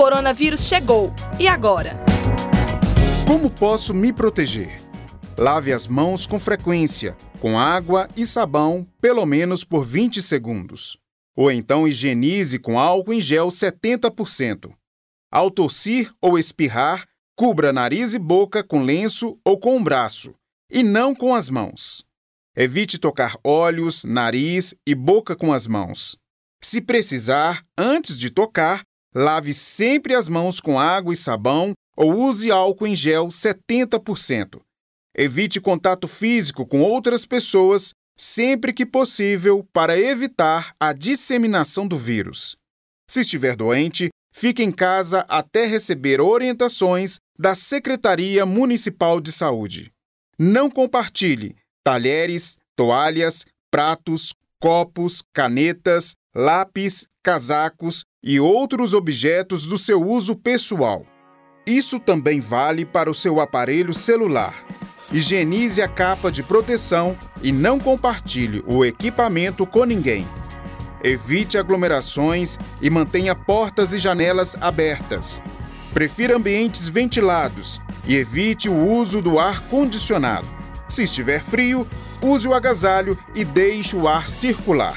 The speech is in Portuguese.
coronavírus chegou. E agora? Como posso me proteger? Lave as mãos com frequência, com água e sabão, pelo menos por 20 segundos. Ou então higienize com álcool em gel 70%. Ao tossir ou espirrar, cubra nariz e boca com lenço ou com um braço, e não com as mãos. Evite tocar olhos, nariz e boca com as mãos. Se precisar, antes de tocar, lave sempre as mãos com água e sabão ou use álcool em gel 70%. Evite contato físico com outras pessoas sempre que possível para evitar a disseminação do vírus. Se estiver doente, fique em casa até receber orientações da Secretaria Municipal de Saúde. Não compartilhe talheres, toalhas, pratos, copos, canetas, lápis, casacos e outros objetos do seu uso pessoal. Isso também vale para o seu aparelho celular. Higienize a capa de proteção e não compartilhe o equipamento com ninguém. Evite aglomerações e mantenha portas e janelas abertas. Prefira ambientes ventilados e evite o uso do ar condicionado. Se estiver frio, use o agasalho e deixe o ar circular.